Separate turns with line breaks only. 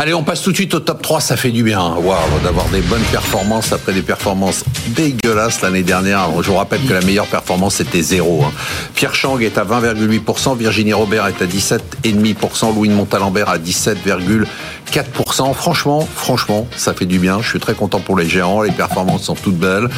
Allez, on passe tout de suite au top 3, ça fait du bien. Hein. Waouh, d'avoir des bonnes performances après des performances dégueulasses l'année dernière. Je vous rappelle que la meilleure performance c'était zéro. Hein. Pierre Chang est à 20,8%, Virginie Robert est à 17,5%, Louis de Montalembert à 17,4%. Franchement, franchement, ça fait du bien. Je suis très content pour les géants. Les performances sont toutes belles.